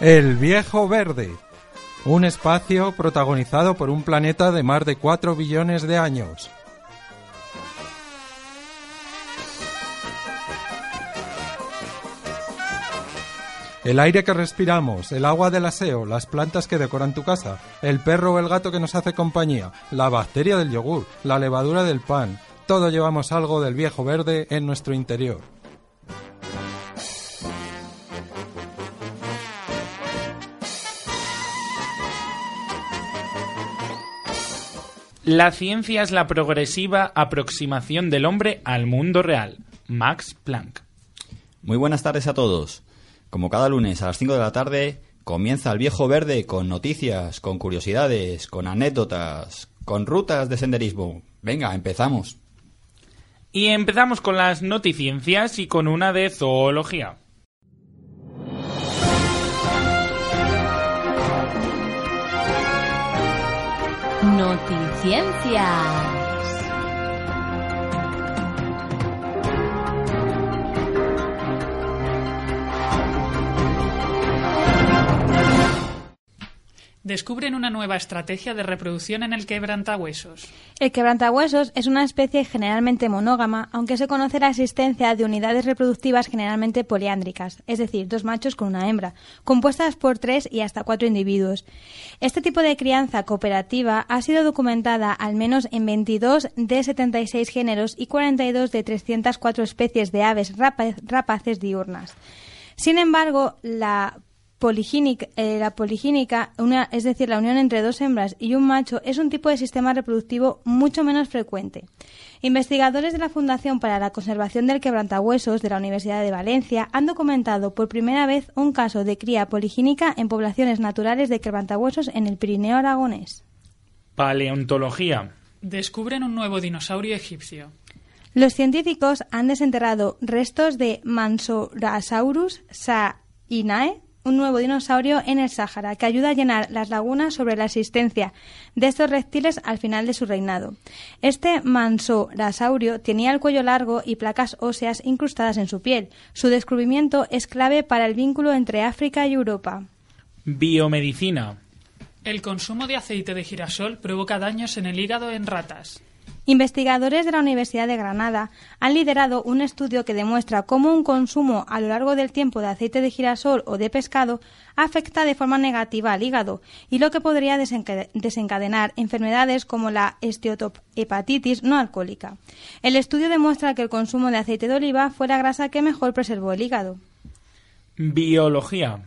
El Viejo Verde. Un espacio protagonizado por un planeta de más de 4 billones de años. El aire que respiramos, el agua del aseo, las plantas que decoran tu casa, el perro o el gato que nos hace compañía, la bacteria del yogur, la levadura del pan, todo llevamos algo del viejo verde en nuestro interior. La ciencia es la progresiva aproximación del hombre al mundo real. Max Planck. Muy buenas tardes a todos. Como cada lunes a las 5 de la tarde, comienza el viejo verde con noticias, con curiosidades, con anécdotas, con rutas de senderismo. Venga, empezamos. Y empezamos con las noticiencias y con una de zoología. Noticiencias. Descubren una nueva estrategia de reproducción en el quebrantahuesos. El quebrantahuesos es una especie generalmente monógama, aunque se conoce la existencia de unidades reproductivas generalmente poliándricas, es decir, dos machos con una hembra, compuestas por tres y hasta cuatro individuos. Este tipo de crianza cooperativa ha sido documentada al menos en 22 de 76 géneros y 42 de 304 especies de aves rapa- rapaces diurnas. Sin embargo, la poligínica, eh, la poligínica, una- es decir, la unión entre dos hembras y un macho, es un tipo de sistema reproductivo mucho menos frecuente. Investigadores de la Fundación para la Conservación del Quebrantahuesos de la Universidad de Valencia han documentado por primera vez un caso de cría poligínica en poblaciones naturales de quebrantahuesos en el Pirineo aragonés. Paleontología. Descubren un nuevo dinosaurio egipcio. Los científicos han desenterrado restos de Mansorasaurus sainae, un nuevo dinosaurio en el Sáhara, que ayuda a llenar las lagunas sobre la existencia de estos reptiles al final de su reinado. Este mansorasaurio tenía el cuello largo y placas óseas incrustadas en su piel. Su descubrimiento es clave para el vínculo entre África y Europa. Biomedicina. El consumo de aceite de girasol provoca daños en el hígado en ratas. Investigadores de la Universidad de Granada han liderado un estudio que demuestra cómo un consumo a lo largo del tiempo de aceite de girasol o de pescado afecta de forma negativa al hígado y lo que podría desenca- desencadenar enfermedades como la esteatohepatitis no alcohólica. El estudio demuestra que el consumo de aceite de oliva fue la grasa que mejor preservó el hígado. Biología.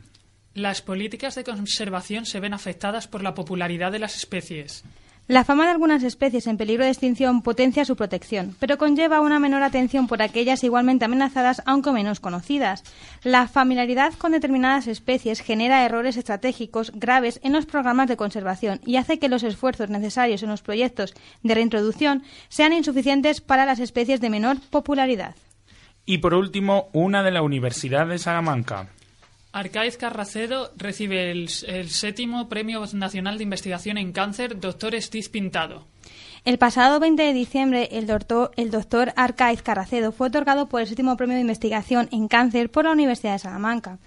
Las políticas de conservación se ven afectadas por la popularidad de las especies. La fama de algunas especies en peligro de extinción potencia su protección, pero conlleva una menor atención por aquellas igualmente amenazadas, aunque menos conocidas. La familiaridad con determinadas especies genera errores estratégicos graves en los programas de conservación y hace que los esfuerzos necesarios en los proyectos de reintroducción sean insuficientes para las especies de menor popularidad. Y por último, una de la Universidad de Salamanca. Arcaiz Carracedo recibe el, séptimo Premio Nacional de Investigación en Cáncer Dr. Steve Pintado. El pasado 20 de diciembre, el doctor, el doctor Arcaiz Carracedo fue otorgado por el séptimo premio de investigación en cáncer por la Universidad de Salamanca.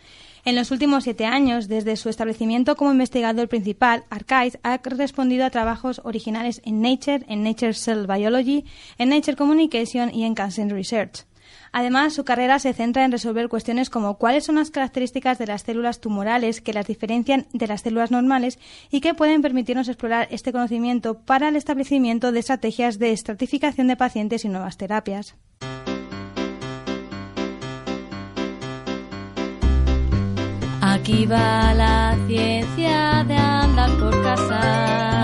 En los últimos siete años, desde su establecimiento como investigador principal, Arcaiz ha respondido a trabajos originales en Nature, en Nature Cell Biology, en Nature Communication y en Cancer Research. Además, su carrera se centra en resolver cuestiones como cuáles son las características de las células tumorales que las diferencian de las células normales y que pueden permitirnos explorar este conocimiento para el establecimiento de estrategias de estratificación de pacientes y nuevas terapias. Aquí va la ciencia de andar por casa.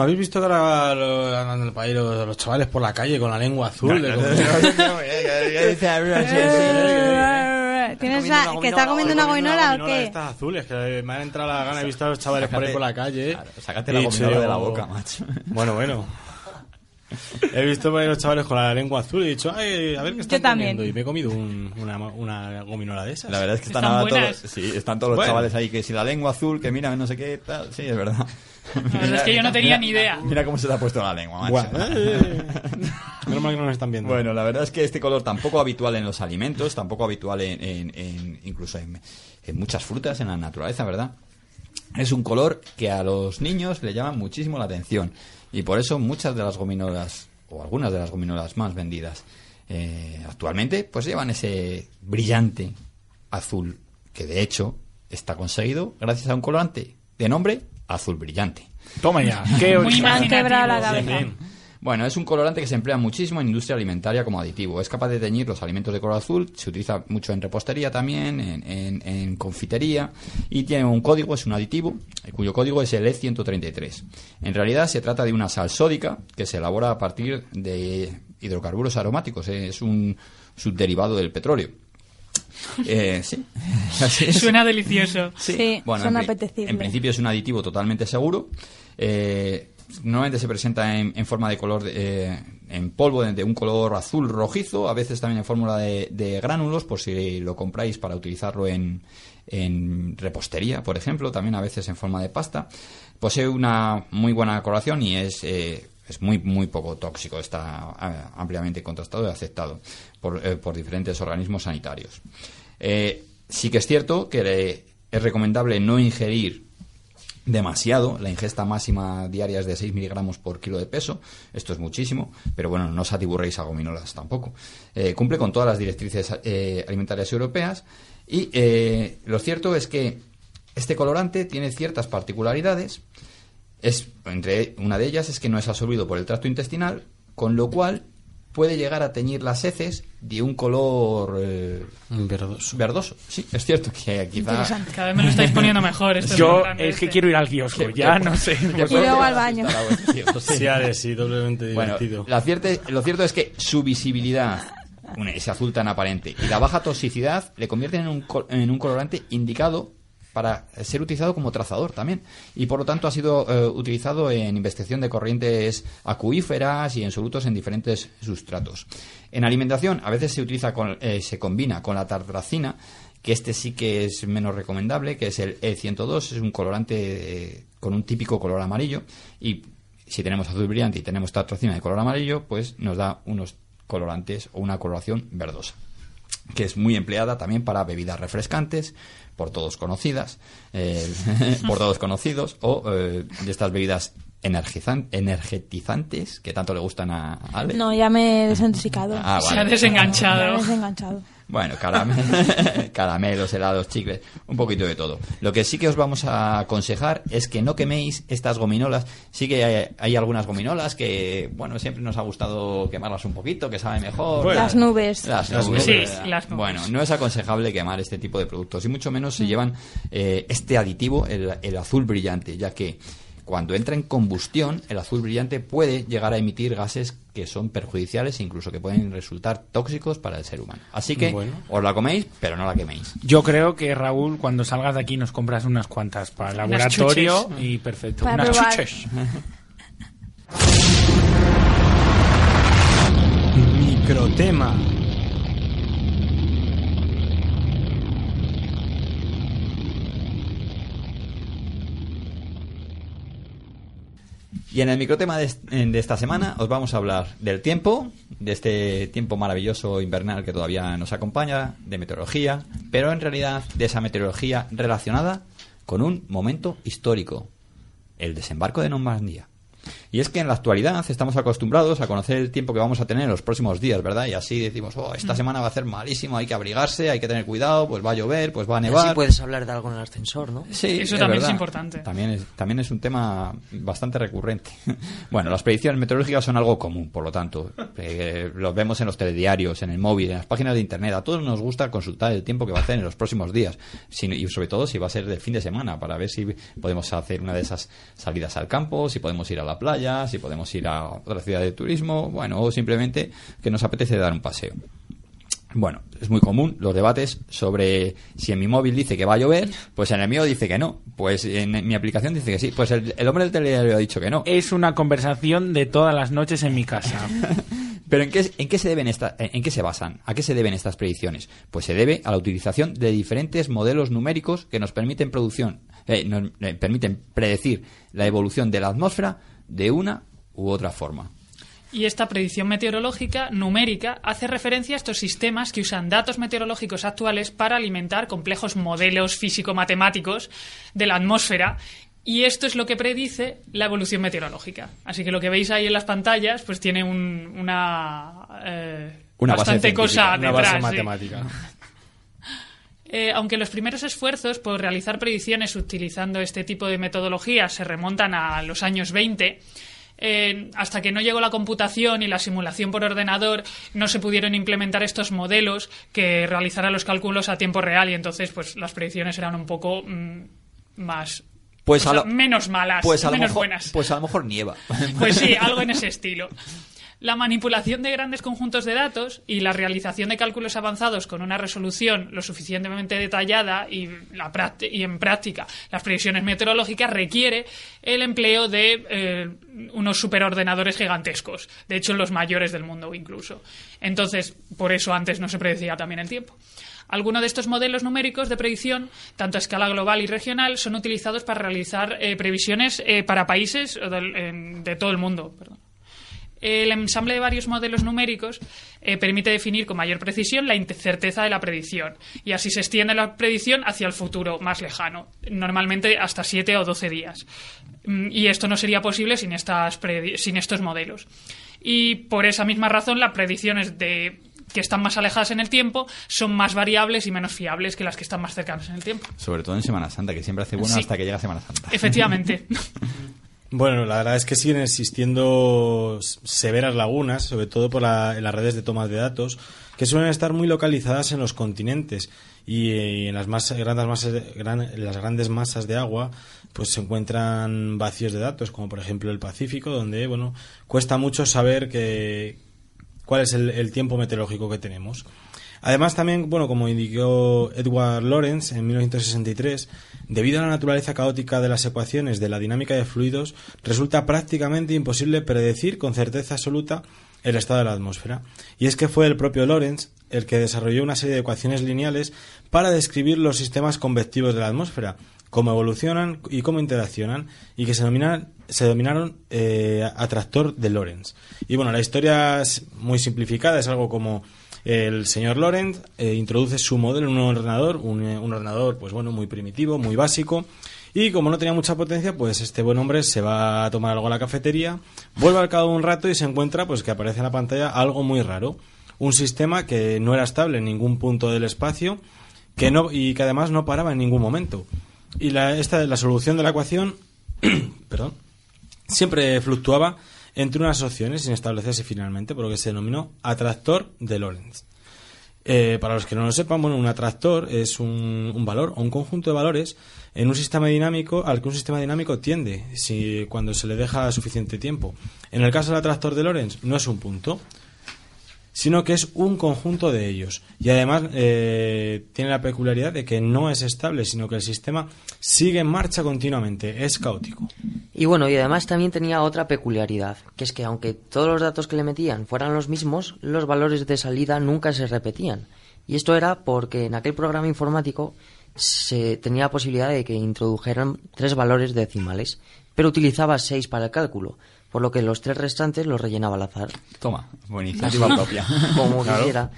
Bueno, ¿habéis visto que ahora lo- andan el país los, los chavales por la calle con la lengua azul? de Tiene no comiendo sa- una que está comiendo una algo. gominola o qué? estas azules, que me han entrado la gana, he visto a los chavales por ahí por la calle. claro, sácate y la he dicho gominola de la boca, macho. Bueno, bueno. He visto por ahí los chavales con la lengua azul y he dicho, ay, a ver qué están también. comiendo. Y me he comido un- una, una gominola de esas. La verdad es que están, Están ahora todos, sí, están todos los Bueno. chavales ahí que si la lengua azul, que mira, no sé qué, tal. Sí, es verdad. La verdad es que yo no tenía ni idea. Mira cómo se te ha puesto la lengua, macho. Menos mal que no nos están viendo. Bueno, la verdad es que este color tampoco habitual en los alimentos, tampoco habitual en, en- en- incluso en, en muchas frutas, en la naturaleza, ¿verdad? Es un color que a los niños le llama muchísimo la atención y por eso muchas de las gominolas o algunas de las gominolas más vendidas eh, actualmente pues llevan ese brillante azul que de hecho está conseguido gracias a un colorante de nombre azul brillante. Toma ya. Qué Muy han quebrado la cabeza. Bueno, es un colorante que se emplea muchísimo en industria alimentaria como aditivo. Es capaz de teñir los alimentos de color azul, se utiliza mucho en repostería también, en, en- en confitería, y tiene un código, es un aditivo, cuyo código es el E133. En realidad se trata de una sal sódica que se elabora a partir de hidrocarburos aromáticos, eh, es un subderivado del petróleo. Eh, sí, así es. Suena delicioso. Sí, Bueno, suena en, pri- apetecible. en principio es un aditivo totalmente seguro. Eh, normalmente se presenta en, en forma de color, de- eh, en polvo de, de un color azul rojizo, a veces también en fórmula de, de gránulos, por si lo compráis para utilizarlo en, en repostería, por ejemplo, también a veces en forma de pasta. Posee una muy buena coloración y es, eh, es muy, muy poco tóxico, está eh, ampliamente contrastado y aceptado por, eh, por diferentes organismos sanitarios. Eh, sí que es cierto que es recomendable no ingerir demasiado. La ingesta máxima diaria es de 6 miligramos por kilo de peso. Esto es muchísimo, pero bueno, no os atiburréis a gominolas tampoco. Eh, cumple con todas las directrices alimentarias europeas y lo cierto es que este colorante tiene ciertas particularidades. Es, entre una de ellas es que no es absorbido por el tracto intestinal, con lo cual puede llegar a teñir las heces de un color eh, Verdoso. verdoso. Sí, es cierto que quizá Cada vez me lo estáis poniendo mejor. Este Yo es que este. quiero ir al kiosco, ya no sé. Y luego al baño. Sí, sí, doblemente Bueno, divertido. la lo cierto es que su visibilidad, ese azul tan aparente, y la baja toxicidad le convierten en un, col- en un colorante indicado para ser utilizado como trazador también. Y por lo tanto ha sido eh, utilizado en investigación de corrientes acuíferas y en solutos en diferentes sustratos. En alimentación a veces se utiliza con, eh, se combina con la tartracina, que este sí que es menos recomendable, que es el E102, es un colorante eh, con un típico color amarillo y si tenemos azul brillante y tenemos tartracina de color amarillo, pues nos da unos colorantes o una coloración verdosa que es muy empleada también para bebidas refrescantes, por todos conocidas, eh, por todos conocidos, o eh, de estas bebidas energizan- energetizantes que tanto le gustan a Ale. No, ya me he desintoxicado. Ah, Se ha desenganchado. Me he desenganchado. Bueno, carame- caramelos, helados, chicles, un poquito de todo. Lo que sí que os vamos a aconsejar es que no queméis estas gominolas. Sí que hay, hay algunas gominolas que, bueno, siempre nos ha gustado quemarlas un poquito, que sabe mejor. Bueno. Las nubes. Las nubes. Sí, las nubes. Bueno, no es aconsejable quemar este tipo de productos y mucho menos si llevan eh, este aditivo, el, el azul brillante, ya que cuando entra en combustión, el azul brillante puede llegar a emitir gases que son perjudiciales e incluso que pueden resultar tóxicos para el ser humano. Así que Bueno. os la coméis, pero no la queméis. Yo creo que Raúl, cuando salgas de aquí, nos compras unas cuantas para el laboratorio y perfecto. Para unas probar. chuches. Microtema. Y en el microtema de, est- de esta semana os vamos a hablar del tiempo, de este tiempo maravilloso invernal que todavía nos acompaña, de meteorología, pero en realidad de esa meteorología relacionada con un momento histórico, el desembarco de Normandía. Y es que en la actualidad estamos acostumbrados a conocer el tiempo que vamos a tener en los próximos días, ¿verdad? Y así decimos, oh, esta semana va a ser malísimo, hay que abrigarse, hay que tener cuidado, pues va a llover, pues va a nevar. Así puedes hablar de algo en el ascensor, ¿no? Sí, Eso también es importante. También es, también es un tema bastante recurrente. bueno, las predicciones meteorológicas son algo común, por lo tanto. Eh, los vemos en los telediarios, en el móvil, en las páginas de internet. A todos nos gusta consultar el tiempo que va a hacer en los próximos días. Si- y sobre todo si va a ser del fin de semana, para ver si podemos hacer una de esas salidas al campo, si podemos ir a la playa, si podemos ir a otra ciudad de turismo, bueno, o simplemente que nos apetece dar un paseo. Bueno, es muy común los debates sobre si en mi móvil dice que va a llover, pues en el mío dice que no. Pues en mi aplicación dice que sí. Pues el, el hombre del telediario ha dicho que no. Es una conversación de todas las noches en mi casa. Pero ¿en qué, en qué se deben esta- en qué se basan? ¿A qué se deben estas predicciones? Pues se debe a la utilización de diferentes modelos numéricos que nos permiten producción, eh, nos eh, permiten predecir la evolución de la atmósfera de una u otra forma. Y esta predicción meteorológica numérica hace referencia a estos sistemas que usan datos meteorológicos actuales para alimentar complejos modelos físico-matemáticos de la atmósfera. Y esto es lo que predice la evolución meteorológica. Así que lo que veis ahí en las pantallas, pues tiene un- una, eh, Una bastante cosa Una detrás. base sí. Eh, aunque los primeros esfuerzos por realizar predicciones utilizando este tipo de metodología se remontan a los años 20, eh, hasta que no llegó la computación y la simulación por ordenador, no se pudieron implementar estos modelos que realizaran los cálculos a tiempo real y entonces pues las predicciones eran un poco mm, más Pues o a sea, lo- menos malas, Pues menos mejor, buenas. pues a lo mejor nieva. Pues sí, algo en ese estilo. La manipulación de grandes conjuntos de datos y la realización de cálculos avanzados con una resolución lo suficientemente detallada y, en práctica las previsiones meteorológicas requiere el empleo de eh, unos superordenadores gigantescos, de hecho los mayores del mundo incluso. Entonces, por eso antes no se predecía también el tiempo. Algunos de estos modelos numéricos de predicción, tanto a escala global y regional, son utilizados para realizar eh, previsiones eh, para países de todo el mundo. El ensamble de varios modelos numéricos eh, permite definir con mayor precisión la incerteza de la predicción y así se extiende la predicción hacia el futuro más lejano, normalmente hasta 7 o 12 días. Mm, Y esto no sería posible sin, estas sin estos modelos. Y por esa misma razón, las predicciones de que están más alejadas en el tiempo son más variables y menos fiables que las que están más cercanas en el tiempo. Sobre todo en Semana Santa, que siempre hace bueno Sí. hasta que llega Semana Santa. Efectivamente. Bueno, la verdad es que siguen existiendo severas lagunas, sobre todo por la- en las redes de tomas de datos, que suelen estar muy localizadas en los continentes y, eh, en las, más grandes masas las grandes masas de agua pues se encuentran vacíos de datos, como por ejemplo el Pacífico, donde bueno cuesta mucho saber que, cuál es el, el tiempo meteorológico que tenemos. Además, también, bueno, como indicó Edward Lorenz en 1963, debido a la naturaleza caótica de las ecuaciones de la dinámica de fluidos, resulta prácticamente imposible predecir con certeza absoluta el estado de la atmósfera. Y es que fue el propio Lorenz el que desarrolló una serie de ecuaciones lineales para describir los sistemas convectivos de la atmósfera, cómo evolucionan y cómo interaccionan, y que se, denominan, se denominaron eh, atractor de Lorenz. Y bueno, la historia es muy simplificada, es algo como el señor Lorenz eh, introduce su modelo en un ordenador, un, eh, un ordenador pues bueno, muy primitivo, muy básico, y como no tenía mucha potencia, pues este buen hombre se va a tomar algo a la cafetería, vuelve al cabo de un rato y se encuentra pues que aparece en la pantalla algo muy raro, un sistema que no era estable en ningún punto del espacio, que no y que además no paraba en ningún momento. Y la, esta la solución de la ecuación, perdón, siempre fluctuaba entre unas opciones sin establecerse finalmente, por lo que se denominó atractor de Lorentz. Eh, para los que no lo sepan, bueno, un atractor es un, un valor o un conjunto de valores en un sistema dinámico al que un sistema dinámico tiende si, cuando se le deja suficiente tiempo. En el caso del atractor de Lorentz no es un punto, sino que es un conjunto de ellos. Y además eh, tiene la peculiaridad de que no es estable, sino que el sistema sigue en marcha continuamente, es caótico. Y bueno, y además también tenía otra peculiaridad, que es que aunque todos los datos que le metían fueran los mismos, los valores de salida nunca se repetían. Y esto era porque en aquel programa informático se tenía la posibilidad de que introdujeran tres valores decimales, pero utilizaba seis para el cálculo, por lo que los tres restantes los rellenaba al azar. Toma, iniciativa propia. como Claro. quisiera.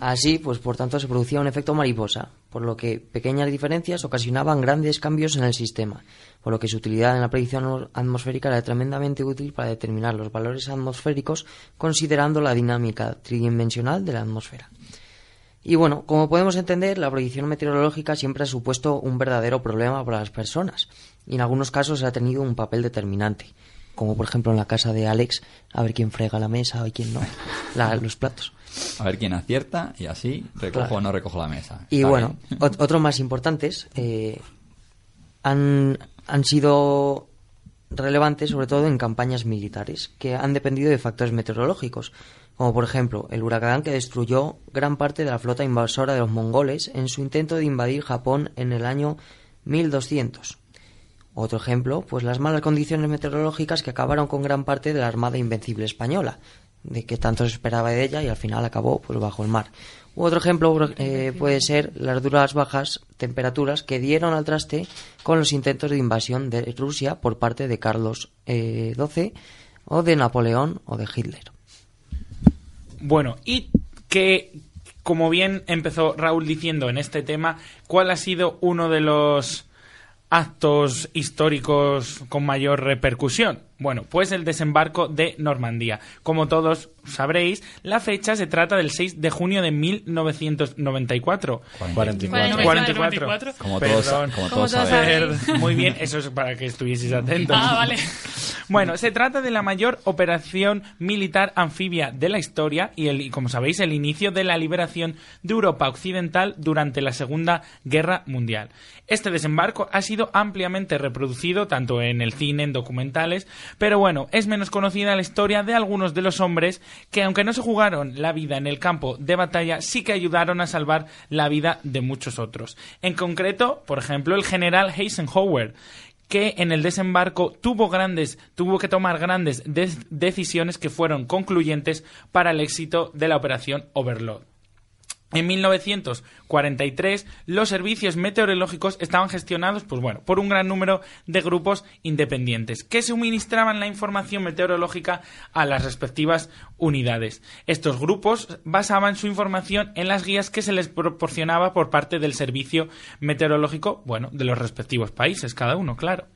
Así, pues por tanto se producía un efecto mariposa, por lo que pequeñas diferencias ocasionaban grandes cambios en el sistema, por lo que su utilidad en la predicción atmosférica era tremendamente útil para determinar los valores atmosféricos considerando la dinámica tridimensional de la atmósfera. Y bueno, como podemos entender, la predicción meteorológica siempre ha supuesto un verdadero problema para las personas, y en algunos casos ha tenido un papel determinante, como por ejemplo en la casa de Alex, a ver quién frega la mesa y quién no, la- los platos. A ver quién acierta y así recojo Claro. o no recojo la mesa. Y Está bueno, ot- otros más importantes eh, han, han sido relevantes sobre todo en campañas militares que han dependido de factores meteorológicos, como por ejemplo el huracán que destruyó gran parte de la flota invasora de los mongoles en su intento de invadir Japón en el año 1200. Otro ejemplo, pues las malas condiciones meteorológicas que acabaron con gran parte de la Armada Invencible Española, de que tanto se esperaba de ella y al final acabó pues bajo el mar. Otro ejemplo eh, puede ser las duras bajas temperaturas que dieron al traste con los intentos de invasión de Rusia por parte de Carlos eh, XII o de Napoleón o de Hitler. Bueno, y que, como bien empezó Raúl diciendo en este tema, ¿cuál ha sido uno de los actos históricos con mayor repercusión? Bueno, pues el desembarco de Normandía. Como todos sabréis, la fecha se trata del 6 de junio de 1994. 44. 44. Como Perdón. todos, como Como todos todos sabéis. Ver- Muy bien, eso es para que estuvieseis atentos. Ah, vale. Bueno, se trata de la mayor operación militar anfibia de la historia y, el, como sabéis, el inicio de la liberación de Europa Occidental durante la Segunda Guerra Mundial. Este desembarco ha sido ampliamente reproducido tanto en el cine, en documentales, pero bueno, es menos conocida la historia de algunos de los hombres que, aunque no se jugaron la vida en el campo de batalla, sí que ayudaron a salvar la vida de muchos otros. En concreto, por ejemplo, el general Eisenhower, que en el desembarco tuvo grandes tuvo que tomar grandes de- decisiones que fueron concluyentes para el éxito de la operación Overlord. En 1943, los servicios meteorológicos estaban gestionados, pues bueno, por un gran número de grupos independientes que suministraban la información meteorológica a las respectivas unidades. Estos grupos basaban su información en las guías que se les proporcionaba por parte del servicio meteorológico, bueno, de los respectivos países, cada uno, claro.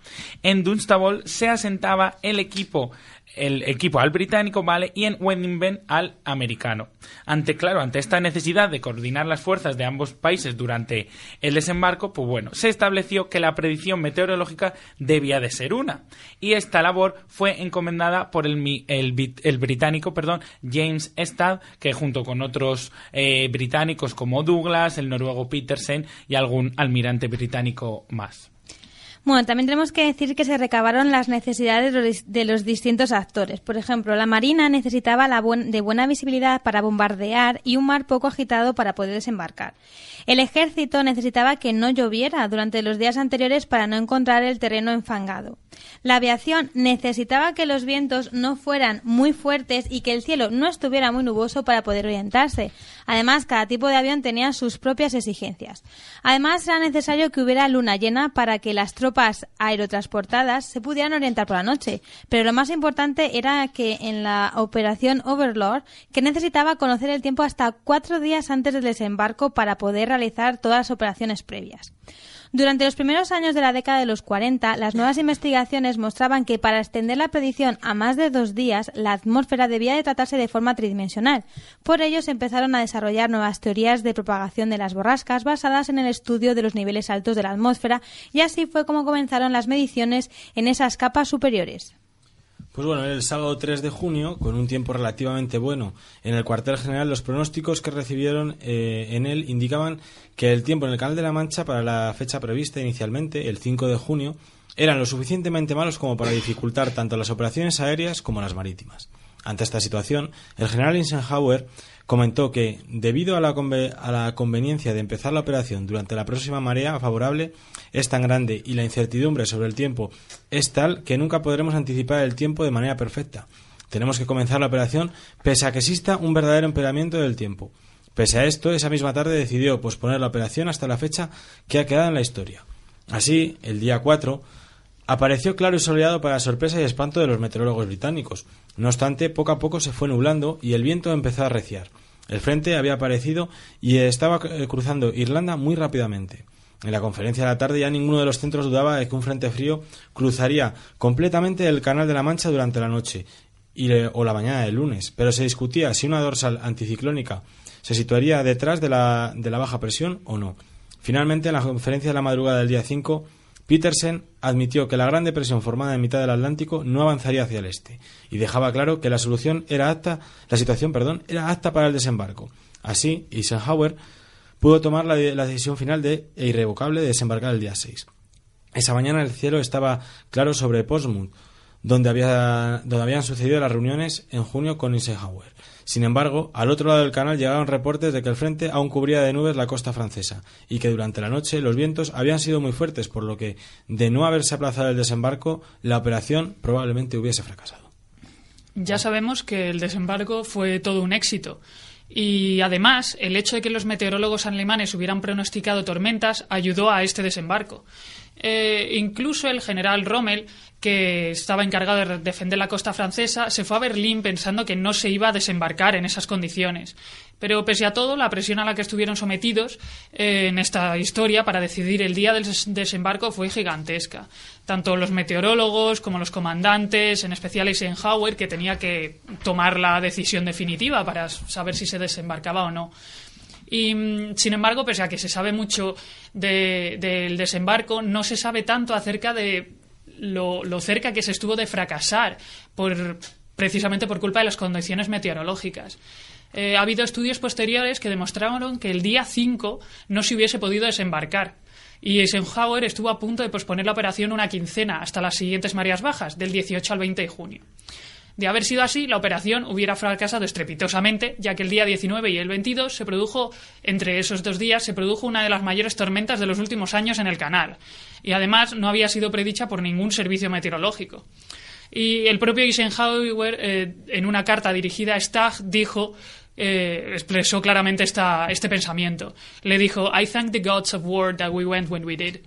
En Dunstable se asentaba el equipo el equipo al británico, ¿vale? Y en Wedingben al americano. Ante, claro, ante esta necesidad de coordinar las fuerzas de ambos países durante el desembarco, pues bueno, se estableció que la predicción meteorológica debía de ser una. Y esta labor fue encomendada por el, el británico, perdón, James Stad, que junto con otros eh, británicos como Douglas, el noruego Petersen y algún almirante británico más. Bueno, también tenemos que decir que se recabaron las necesidades de los distintos actores. Por ejemplo, la Marina necesitaba la buen- de buena visibilidad para bombardear y un mar poco agitado para poder desembarcar. El ejército necesitaba que no lloviera durante los días anteriores para no encontrar el terreno enfangado. La aviación necesitaba que los vientos no fueran muy fuertes y que el cielo no estuviera muy nuboso para poder orientarse. Además, cada tipo de avión tenía sus propias exigencias. Además, era necesario que hubiera luna llena para que las tropas aerotransportadas se pudieran orientar por la noche. Pero lo más importante era que en la operación Overlord, que necesitaba conocer el tiempo hasta cuatro días antes del desembarco para poder realizar todas las operaciones previas. Durante los primeros años de la década de los 40, las nuevas investigaciones mostraban que para extender la predicción a más de dos días, la atmósfera debía de tratarse de forma tridimensional. Por ello, se empezaron a desarrollar nuevas teorías de propagación de las borrascas basadas en el estudio de los niveles altos de la atmósfera y así fue como comenzaron las mediciones en esas capas superiores. Pues bueno, el sábado 3 de junio, con un tiempo relativamente bueno en el cuartel general, los pronósticos que recibieron eh, en él indicaban que el tiempo en el Canal de la Mancha para la fecha prevista inicialmente, el 5 de junio, eran lo suficientemente malos como para dificultar tanto las operaciones aéreas como las marítimas. Ante esta situación, el general Eisenhower comentó que, debido a la, a la conveniencia de empezar la operación durante la próxima marea favorable, es tan grande y la incertidumbre sobre el tiempo es tal que nunca podremos anticipar el tiempo de manera perfecta. Tenemos que comenzar la operación pese a que exista un verdadero empeoramiento del tiempo. Pese a esto, esa misma tarde decidió posponer la operación hasta la fecha que ha quedado en la historia. Así, el día 4, apareció claro y soleado para sorpresa y espanto de los meteorólogos británicos. No obstante, poco a poco se fue nublando y el viento empezó a arreciar. El frente había aparecido y estaba eh, cruzando Irlanda muy rápidamente. En la conferencia de la tarde ya ninguno de los centros dudaba de que un frente frío cruzaría completamente el Canal de la Mancha durante la noche y o la mañana del lunes, pero se discutía si una dorsal anticiclónica se situaría detrás de la, de la baja presión o no. Finalmente, en la conferencia de la madrugada del día 5, Petersen admitió que la gran depresión formada en mitad del Atlántico no avanzaría hacia el este y dejaba claro que la solución era apta, la situación, perdón, era apta para el desembarco. Así, Eisenhower pudo tomar la, decisión final de, e irrevocable de desembarcar el día 6. Esa mañana el cielo estaba claro sobre Portsmouth, donde, había, donde habían sucedido las reuniones en junio con Eisenhower. Sin embargo, al otro lado del canal llegaron reportes de que el frente aún cubría de nubes la costa francesa y que durante la noche los vientos habían sido muy fuertes, por lo que, de no haberse aplazado el desembarco, la operación probablemente hubiese fracasado. Ya sabemos que el desembarco fue todo un éxito. Y además, el hecho de que los meteorólogos alemanes hubieran pronosticado tormentas ayudó a este desembarco. Eh, incluso el general Rommel, que estaba encargado de defender la costa francesa, se fue a Berlín pensando que no se iba a desembarcar en esas condiciones. Pero pese a todo, la presión a la que estuvieron sometidos eh, en esta historia para decidir el día del desembarco fue gigantesca. Tanto los meteorólogos como los comandantes, en especial Eisenhower, que tenía que tomar la decisión definitiva para saber si se desembarcaba o no. Y, mm, sin embargo, pese a que se sabe mucho del desembarco, no se sabe tanto acerca de lo, cerca que se estuvo de fracasar precisamente por culpa de las condiciones meteorológicas. Eh, ha habido estudios posteriores que demostraron que el día 5 no se hubiese podido desembarcar. Y Eisenhower estuvo a punto de posponer la operación una quincena hasta las siguientes mareas bajas, del 18 al 20 de junio. De haber sido así, la operación hubiera fracasado estrepitosamente, ya que el día 19 y el 22 se produjo, entre esos dos días, se produjo una de las mayores tormentas de los últimos años en el canal. Y además no había sido predicha por ningún servicio meteorológico. Y el propio Eisenhower, eh, en una carta dirigida a Stagg, dijo eh, expresó claramente esta, este pensamiento. Le dijo, I thank the gods of war that we went when we did.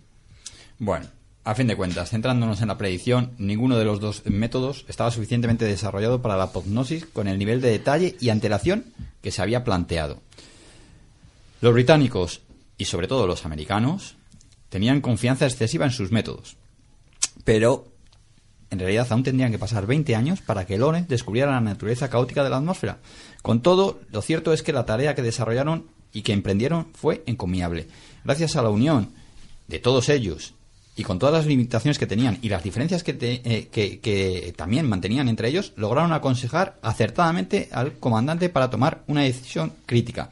Bueno, a fin de cuentas, centrándonos en la predicción, ninguno de los dos métodos estaba suficientemente desarrollado para la prognosis con el nivel de detalle y antelación que se había planteado. Los británicos y sobre todo los americanos tenían confianza excesiva en sus métodos. Pero en realidad aún tendrían que pasar 20 años para que Lone descubriera la naturaleza caótica de la atmósfera. Con todo, lo cierto es que la tarea que desarrollaron y que emprendieron fue encomiable. Gracias a la unión de todos ellos y con todas las limitaciones que tenían y las diferencias que, eh, que, también mantenían entre ellos, lograron aconsejar acertadamente al comandante para tomar una decisión crítica.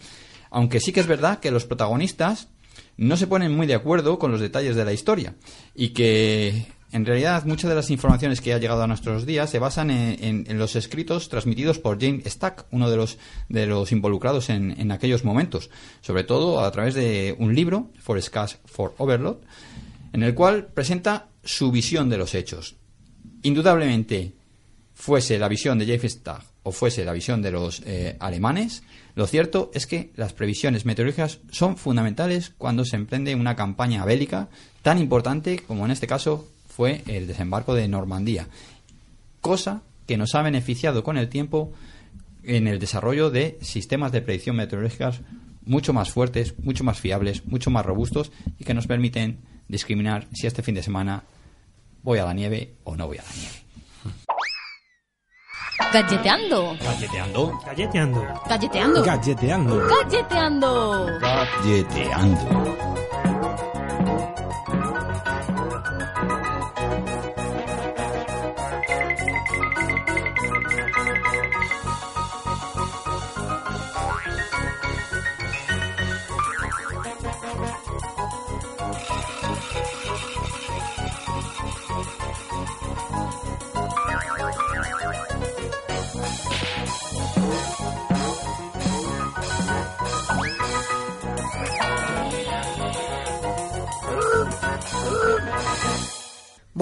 Aunque sí que es verdad que los protagonistas no se ponen muy de acuerdo con los detalles de la historia y que en realidad muchas de las informaciones que ha llegado a nuestros días se basan en, los escritos transmitidos por James Stack, uno de los, de los involucrados en, en aquellos momentos, sobre todo a través de un libro, For Scars for Overload, en el cual presenta su visión de los hechos. Indudablemente, fuese la visión de Jeff Stagg o fuese la visión de los eh, alemanes, lo cierto es que las previsiones meteorológicas son fundamentales cuando se emprende una campaña bélica tan importante como en este caso fue el desembarco de Normandía, cosa que nos ha beneficiado con el tiempo en el desarrollo de sistemas de predicción meteorológicas mucho más fuertes, mucho más fiables, mucho más robustos y que nos permiten discriminar si este fin de semana voy a la nieve o no voy a la nieve. Galleteando. Galleteando. Galleteando. Galleteando. Galleteando. Galleteando. Galleteando.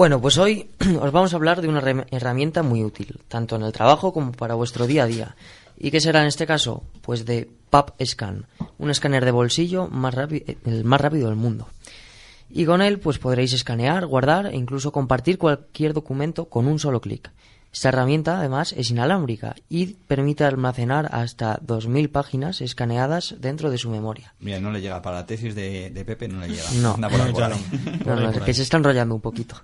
Bueno, pues hoy os vamos a hablar de una herramienta muy útil, tanto en el trabajo como para vuestro día a día. ¿Y qué será en este caso? Pues de PubScan, un escáner de bolsillo más el más rápido del mundo. Y con él pues podréis escanear, guardar e incluso compartir cualquier documento con un solo clic. Esta herramienta, además, es inalámbrica y permite almacenar hasta 2.000 páginas escaneadas dentro de su memoria. Mira, no le llega para la tesis de, Pepe, no le llega. No, no, no, es que se está enrollando un poquito.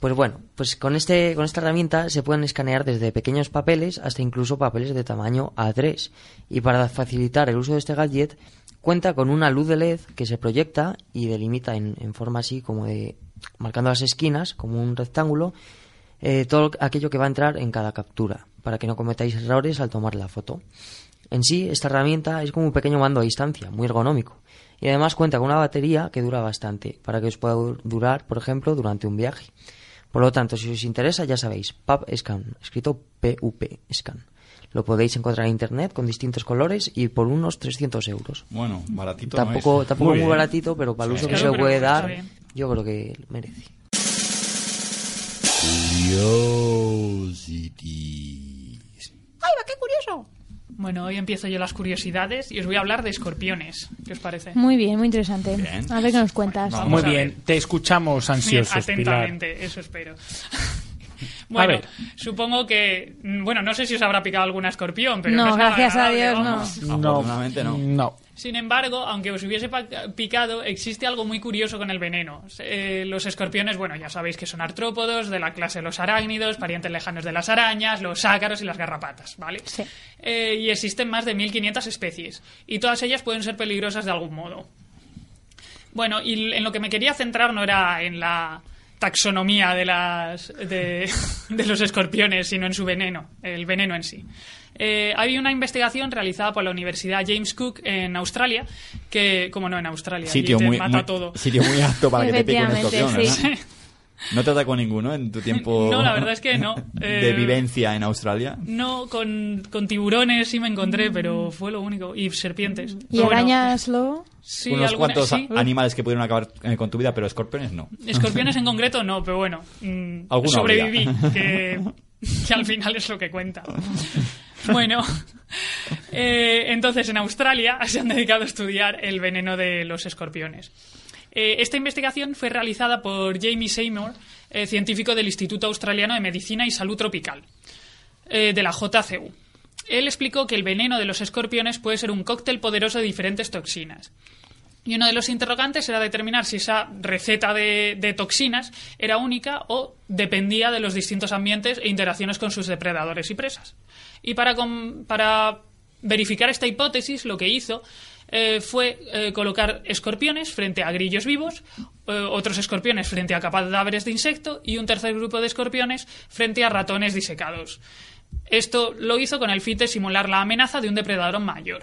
Pues bueno, pues con, este, con esta herramienta se pueden escanear desde pequeños papeles hasta incluso papeles de tamaño A3. Y para facilitar el uso de este gadget, cuenta con una luz de LED que se proyecta y delimita en, en forma así como de marcando las esquinas como un rectángulo eh, todo aquello que va a entrar en cada captura, para que no cometáis errores al tomar la foto. En sí, esta herramienta es como un pequeño mando a distancia, muy ergonómico. Y además cuenta con una batería que dura bastante, para que os pueda durar, por ejemplo, durante un viaje. Por lo tanto, si os interesa, ya sabéis, Pub Scan, escrito P-U-P, Scan. Lo podéis encontrar en internet con distintos colores y por unos 300 euros. Bueno, baratito Tampoco, no es. tampoco Muy baratito, pero para el uso que se puede dar, bien. yo creo que merece. Bueno, hoy empiezo yo las curiosidades y os voy a hablar de escorpiones. ¿Qué os parece? Muy bien, muy interesante. Bien. A ver qué nos cuentas. Muy bien, te escuchamos Bien, ansiosos, Pilar. atentamente, eso espero. Bueno, ver. supongo que. mm, Bueno, no sé si os habrá picado alguna escorpión, pero. No, es nada gracias a Dios, no. vamos. Afortunadamente no. No. Sin embargo, aunque os hubiese picado, existe algo muy curioso con el veneno. Eh, los escorpiones, bueno, ya sabéis que son artrópodos de la clase de los arácnidos, parientes lejanos de las arañas, los ácaros y las garrapatas, ¿vale? Sí. Eh, y existen más de 1500 especies, y todas ellas pueden ser peligrosas de algún modo. Bueno, y en lo que me quería centrar no era en la taxonomía de, las, de, de los escorpiones, sino en su veneno, el veneno en sí. Eh, hay una investigación realizada por la Universidad James Cook en Australia, que, como no en Australia, allí Sitio te muy, mata muy- todo. sitio muy apto para que te pique un escorpión, sí. ¿verdad? ¿No te atacó ninguno en tu tiempo No, la verdad es que no. de Eh, vivencia en Australia? No, con, con tiburones sí me encontré, pero fue lo único. Y serpientes. ¿Y arañas lobo? sí, Unos alguna- cuantos sí. animales que pudieron acabar eh, con tu vida, pero escorpiones no. Escorpiones en concreto no, pero bueno, mm, sobreviví, que, que al final es lo que cuenta. Bueno, eh, entonces en Australia se han dedicado a estudiar el veneno de los escorpiones. Eh, esta investigación fue realizada por Jamie Seymour, eh, científico del Instituto Australiano de Medicina y Salud Tropical, eh, de la JCU. Él explicó que el veneno de los escorpiones puede ser un cóctel poderoso de diferentes toxinas. Y uno de los interrogantes era determinar si esa receta de, de toxinas era única o dependía de los distintos ambientes e interacciones con sus depredadores y presas. Y para, para verificar esta hipótesis, lo que hizo eh, fue eh, colocar escorpiones frente a grillos vivos, eh, otros escorpiones frente a cadáveres de insecto y un tercer grupo de escorpiones frente a ratones disecados. Esto lo hizo con el fin de simular la amenaza de un depredador mayor.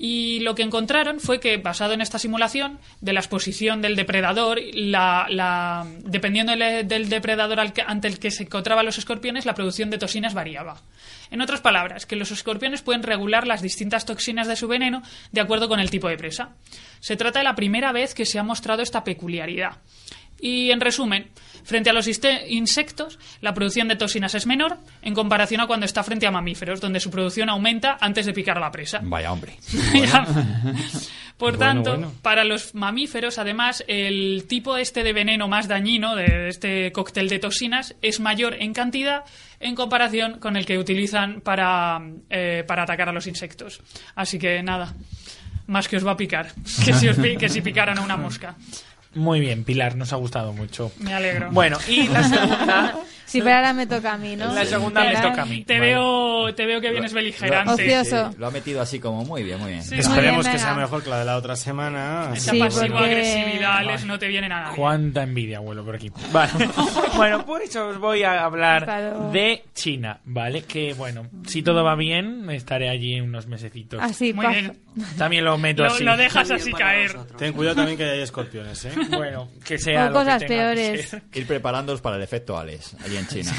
Y lo que encontraron fue que, basado en esta simulación de la exposición del depredador, la, la- dependiendo del, depredador al que- ante el que se encontraban los escorpiones, la producción de toxinas variaba. En otras palabras, que los escorpiones pueden regular las distintas toxinas de su veneno de acuerdo con el tipo de presa. Se trata de la primera vez que se ha mostrado esta peculiaridad. Y en resumen, frente a los insectos, la producción de toxinas es menor en comparación a cuando está frente a mamíferos, donde su producción aumenta antes de picar a la presa. Vaya hombre. Por Bueno, tanto, bueno. para los mamíferos, además, el tipo este de veneno más dañino, de este cóctel de toxinas, es mayor en cantidad en comparación con el que utilizan para, eh, para atacar a los insectos. Así que nada, más que os va a picar, que si, os pi- que si picaran a una mosca. Muy bien, Pilar, nos ha gustado mucho. Me alegro. Bueno, y la segunda, Sí, pero ahora me toca a mí, ¿no? la segunda me toca a mí. Te, Vale. veo, te veo que vienes beligerante. Ocioso. Sí, lo ha metido así como muy bien, muy bien. Sí. Esperemos Muy bien, que sea mejor que la de la otra semana. Esa Sí, pasivo-agresividad porque- les no te viene nada. Cuánta envidia, abuelo, por aquí. Vale. bueno, pues os voy a hablar de China, ¿vale? Que, bueno, si todo va bien, estaré allí unos mesecitos. Así, Muy bien. También lo meto Lo, así. lo dejas así caer. vosotros. Ten cuidado también que hay escorpiones, ¿eh? Bueno, que sea O lo que cosas tenga que peores. Ir preparándoos para el efecto Alex, allí en China.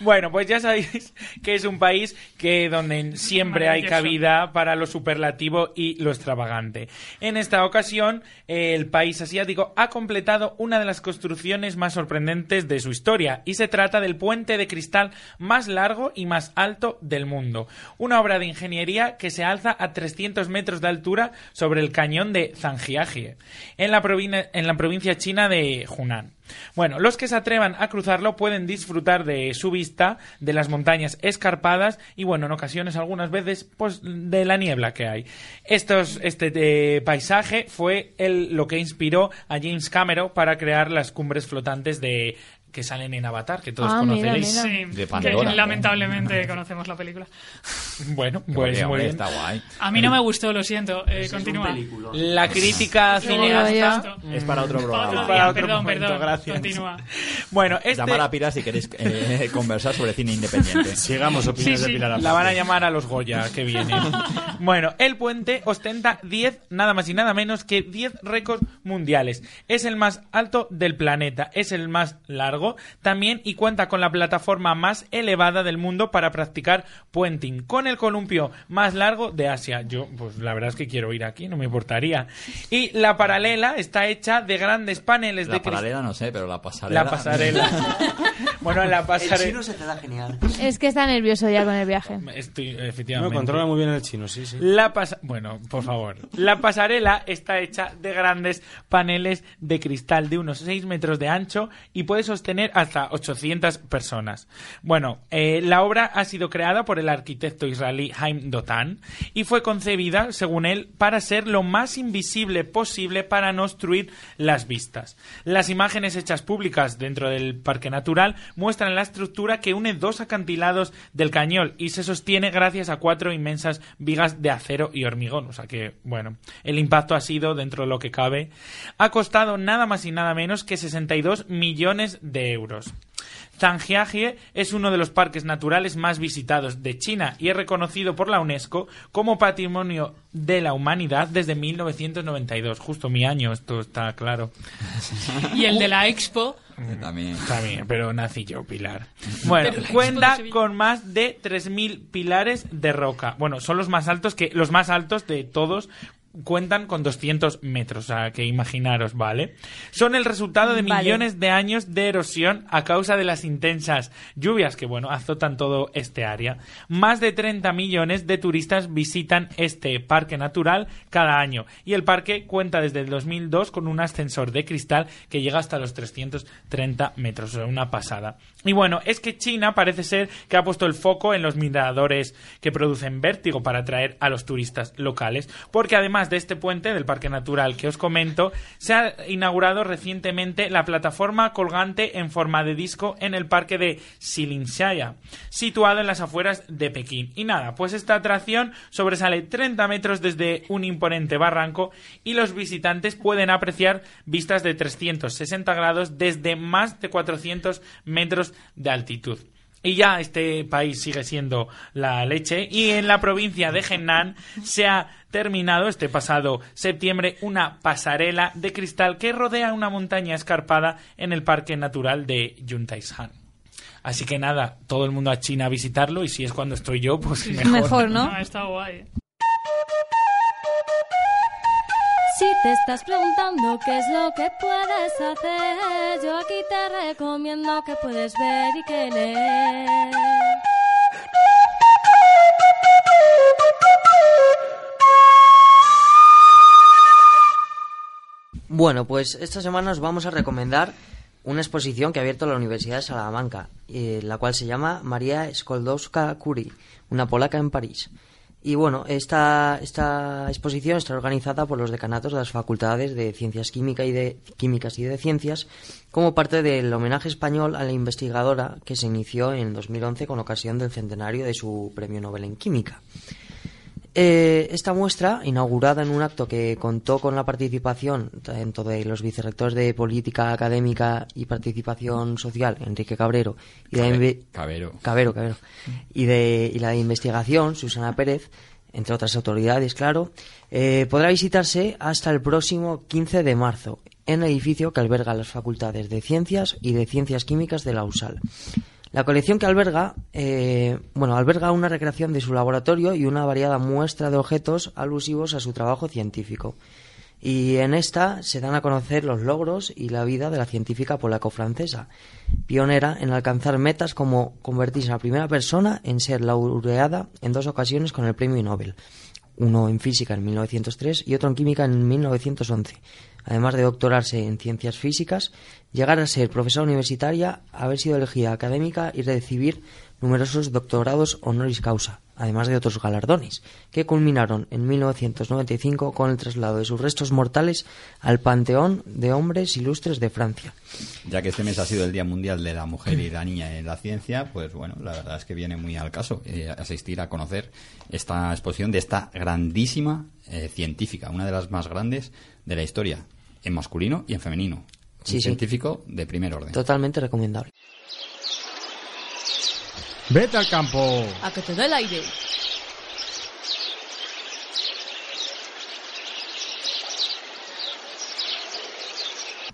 Bueno, pues ya sabéis que es un país que donde siempre hay cabida para lo superlativo y lo extravagante. En esta ocasión, el país asiático ha completado una de las construcciones más sorprendentes de su historia y se trata del puente de cristal más largo y más alto del mundo. Una obra de ingeniería que se alza a 300 metros de altura sobre el cañón de Zhangjiajie, en la, provin- en la provincia china de Hunan. Bueno, los que se atrevan a cruzarlo pueden disfrutar de su vista, de las montañas escarpadas y, bueno, en ocasiones, algunas veces, pues de la niebla que hay. Este eh, paisaje fue el, lo que inspiró a James Cameron para crear las cumbres flotantes de que salen en Avatar, que todos Ah, mira, conoceréis. mira. Sí, De que Pandora. lamentablemente conocemos la película. Bueno, pues muy bien. está guay. A mí no me gustó, lo siento. Eh, continúa. La crítica cineasta... Es para otro programa. Para otro perdón, momento, perdón. gracias. Continúa. Bueno, este... Llamar a Pilar si queréis eh, conversar sobre cine independiente. Sigamos opiniones Sí, sí. de Pilar La van a llamar a los Goya que vienen. bueno, el puente ostenta 10, nada más y nada menos que 10 récords mundiales. Es el más alto del planeta, es el más largo también y cuenta con la plataforma más elevada del mundo para practicar puenting, con el columpio más largo de Asia. Yo, pues la verdad es que quiero ir aquí, no me importaría. Y la paralela está hecha de grandes paneles de La cristal. paralela no sé, pero la pasarela. La pasarela. bueno, la El pasarela. chino se te da genial. Es que está nervioso ya con el viaje. Estoy, No, efectivamente. controla muy bien el chino, sí, sí. La pasa- bueno, por favor. La pasarela está hecha de grandes paneles de cristal de unos 6 metros de ancho y puede sostener hasta 800 personas. Bueno, eh, la obra ha sido creada por el arquitecto israelí Haim Dotan y fue concebida, según él, para ser lo más invisible posible para no obstruir las vistas. Las imágenes hechas públicas dentro del parque natural muestran la estructura que une dos acantilados del cañón y se sostiene gracias a cuatro inmensas vigas de acero y hormigón. O sea que, bueno, el impacto ha sido, dentro de lo que cabe, ha costado nada más y nada menos que 62 millones de euros. Zhangjiajie es uno de los parques naturales más visitados de China y es reconocido por la UNESCO como Patrimonio de la Humanidad desde 1992. Justo mi año, esto está claro. Y el de la Expo, También. Bien, pero nací yo, Pilar. Bueno, cuenta con más de 3.000 pilares de roca. Bueno, son los más altos que los más altos de todos cuentan con 200 metros, o sea, que imaginaros, ¿vale? Son el resultado de Vale. millones de años de erosión a causa de las intensas lluvias que, bueno, azotan todo este área. Más de 30 millones de turistas visitan este parque natural cada año y el parque cuenta desde el 2002 con un ascensor de cristal que llega hasta los 330 metros, o sea, una pasada. Y bueno, es que China parece ser que ha puesto el foco en los miradores que producen vértigo para atraer a los turistas locales, porque además de este puente del Parque Natural que os comento, se ha inaugurado recientemente la plataforma colgante en forma de disco en el parque de Silinshaya, situado en las afueras de Pekín. Y nada, pues esta atracción sobresale 30 metros desde un imponente barranco y los visitantes pueden apreciar vistas de 360 grados desde más de 400 metros de altitud. Y ya este país sigue siendo la leche. Y en la provincia de Henan se ha terminado este pasado septiembre una pasarela de cristal que rodea una montaña escarpada en el Parque Natural de Yuntaishan. Así que nada, todo el mundo a China a visitarlo y si es cuando estoy yo, pues mejor. Mejor, ¿no? no, está guay. Si te estás preguntando qué es lo que puedes hacer, yo aquí te recomiendo que puedes ver y que leer. Bueno, pues esta semana os vamos a recomendar una exposición que ha abierto la Universidad de Salamanca, eh, la cual se llama María Skoldowska-Curie, una polaca en París. Y bueno, esta, exposición está organizada por los decanatos de las facultades de Ciencias Química y de, Químicas y de Ciencias como parte del homenaje español a la investigadora que se inició en 2011 con ocasión del centenario de su Premio Nobel en Química. Eh, esta muestra, inaugurada en un acto que contó con la participación tanto de los vicerrectores de Política Académica y Participación Social, Enrique Cabrero, y de inve- Cabero. Cabero, Cabero, y, de, y la de Investigación, Susana Pérez, entre otras autoridades, claro, eh, podrá visitarse hasta el próximo 15 de marzo en el edificio que alberga las facultades de Ciencias y de Ciencias Químicas de la USAL. La colección que alberga, eh, bueno, alberga una recreación de su laboratorio y una variada muestra de objetos alusivos a su trabajo científico. Y en esta se dan a conocer los logros y la vida de la científica polaco-francesa, pionera en alcanzar metas como convertirse en la primera persona en ser laureada en dos ocasiones con el premio Nobel, uno en física en 1903 y otro en química en 1911. Además de doctorarse en ciencias físicas, llegar a ser profesora universitaria, haber sido elegida académica y recibir numerosos doctorados honoris causa, además de otros galardones, que culminaron en 1995 con el traslado de sus restos mortales al Panteón de Hombres Ilustres de Francia. Ya que este mes ha sido el Día Mundial de la Mujer y la Niña en la Ciencia, pues bueno, la verdad es que viene muy al caso eh, asistir a conocer esta exposición de esta grandísima eh, científica, una de las más grandes de la historia, en masculino y en femenino. Sí, un sí. científico de primer orden. Totalmente recomendable. Vete al campo. A que te dé el aire.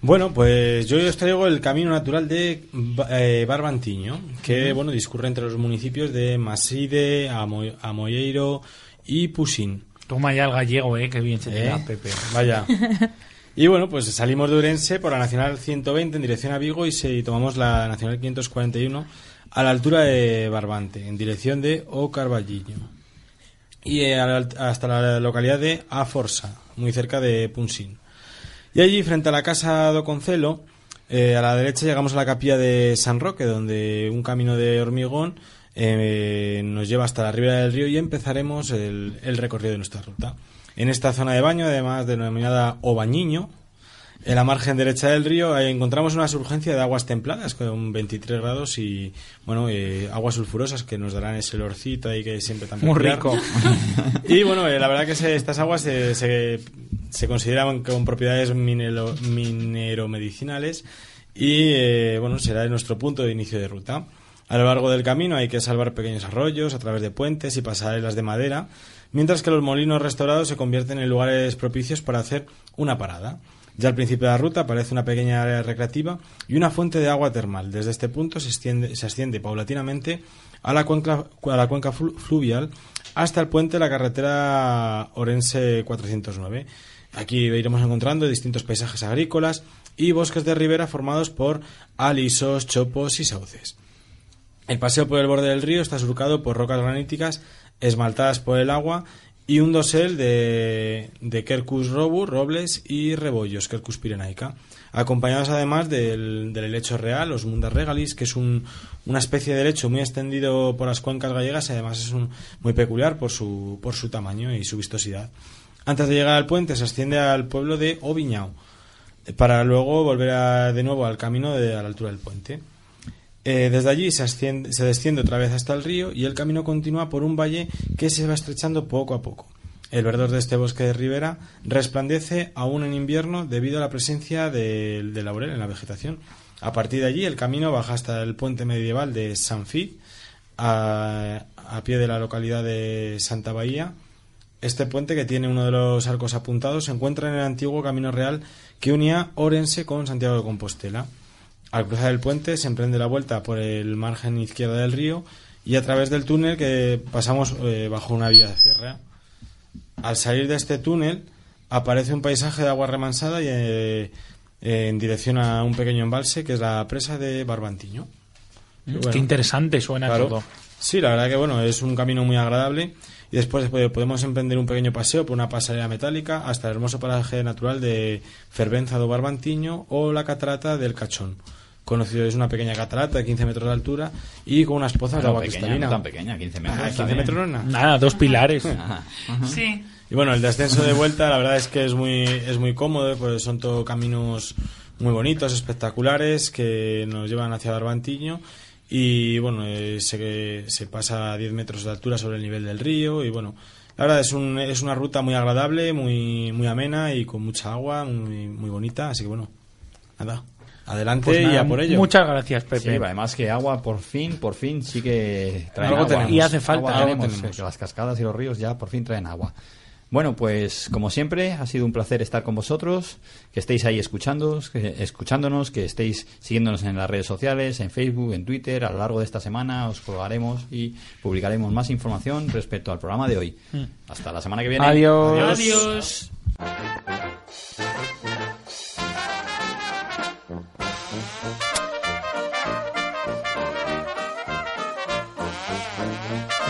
Bueno, pues yo os traigo el camino natural de eh, Barbantiño, que bueno discurre entre los municipios de Maside, Amo- Amoeiro y Pusín. Toma ya el gallego, eh, que bien se te ¿Eh? da, Pepe. Vaya. Y bueno, pues salimos de Urense por la Nacional 120 en dirección a Vigo y, se, tomamos la Nacional 541 a la altura de Barbante, en dirección de O Carballiño. Y eh, a hasta la localidad de Aforsa, muy cerca de Punsín. Y allí, frente a la casa do Concelo, eh, a la derecha llegamos a la capilla de San Roque, donde un camino de hormigón eh, nos lleva hasta la ribera del río y empezaremos el recorrido de nuestra ruta. En esta zona de baño, además denominada Obañiño, en la margen derecha del río encontramos una surgencia de aguas templadas con 23 grados y bueno eh, aguas sulfurosas que nos darán ese olorcito ahí que siempre tan Muy rico. y bueno eh, la verdad que se- estas aguas se, se, consideran con propiedades minero- mineromedicinales y eh, bueno será nuestro punto de inicio de ruta a lo largo del camino hay que salvar pequeños arroyos a través de puentes y pasarelas de madera mientras que los molinos restaurados se convierten en lugares propicios para hacer una parada ya al principio de la ruta aparece una pequeña área recreativa y una fuente de agua termal. Desde este punto se, asciende paulatinamente a la cuenca, a la cuenca flu- fluvial hasta el puente de la carretera Orense 409. Aquí iremos encontrando distintos paisajes agrícolas y bosques de ribera formados por alisos, chopos y sauces. El paseo por el borde del río está surcado por rocas graníticas esmaltadas por el agua y un dosel de, de Quercus robur, robles y rebollos, Quercus pirenaica, acompañados además del, del helecho real, los mundas regalis, que es un- una especie de helecho muy extendido por las cuencas gallegas y además es un- muy peculiar por su, por su tamaño y su vistosidad. Antes de llegar al puente se asciende al pueblo de Oviñao, para luego volver a- de nuevo al camino de, a la altura del puente. Eh, desde allí se, desciende otra vez hasta el río y el camino continúa por un valle que se va estrechando poco a poco. El verdor de este bosque de ribera resplandece aún en invierno debido a la presencia del de laurel en la vegetación. A partir de allí el camino baja hasta el puente medieval de San Fid, a, a pie de la localidad de Santa Bahía. Este puente, que tiene uno de los arcos apuntados, se encuentra en el antiguo camino real que unía Orense con Santiago de Compostela. Al cruzar el puente se emprende la vuelta por el margen izquierdo del río y a través del túnel que pasamos eh, bajo una vía de sierra. Al salir de este túnel aparece un paisaje de agua remansada y eh, en dirección a un pequeño embalse que es la presa de Barbantiño. Bueno, Qué interesante suena Claro. todo. Sí, la verdad que bueno, es un camino muy agradable y después eh, podemos emprender un pequeño paseo por una pasarela metálica hasta el hermoso paraje natural de Fervenza do Barbantiño o la catarata del Cachón. Conocido es una pequeña catarata de 15 metros de altura y con unas pozas de agua pequeña, cristalina. no tan pequeña, 15 metros. Ah, está 15 bien. metros no es nada. Nada, dos pilares. Ajá. Sí. Y bueno, el descenso de vuelta, la verdad es que es muy, es muy cómodo, pues son todo caminos muy bonitos, espectaculares, que nos llevan hacia Barbantiño. Y bueno, eh, se, se pasa a 10 metros de altura sobre el nivel del río. Y bueno, la verdad es, un, es una ruta muy agradable, muy, muy amena y con mucha agua, muy, muy bonita. Así que bueno, nada, adelante Pues nada, y a por ello. Muchas gracias, Sí, Pepe. además que agua por fin, por fin sí que traen Algo agua. tenemos. Y hace falta. Agua Algo tenemos, tenemos. que las cascadas y los ríos ya por fin traen agua. Bueno, pues como siempre ha sido un placer estar con vosotros, que estéis ahí escuchando, que, escuchándonos, que estéis siguiéndonos en las redes sociales, en Facebook, en Twitter. A lo largo de esta semana os colgaremos y publicaremos más información respecto al programa de hoy. Hasta la semana que viene. Adiós. Adiós.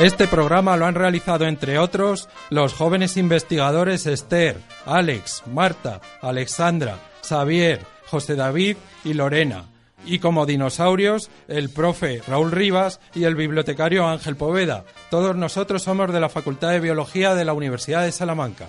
Este programa lo han realizado, entre otros, los jóvenes investigadores Esther, Alex, Marta, Alexandra, Xavier, José David y Lorena. Y como dinosaurios, el profe Raúl Rivas y el bibliotecario Ángel Poveda. Todos nosotros somos de la Facultad de Biología de la Universidad de Salamanca.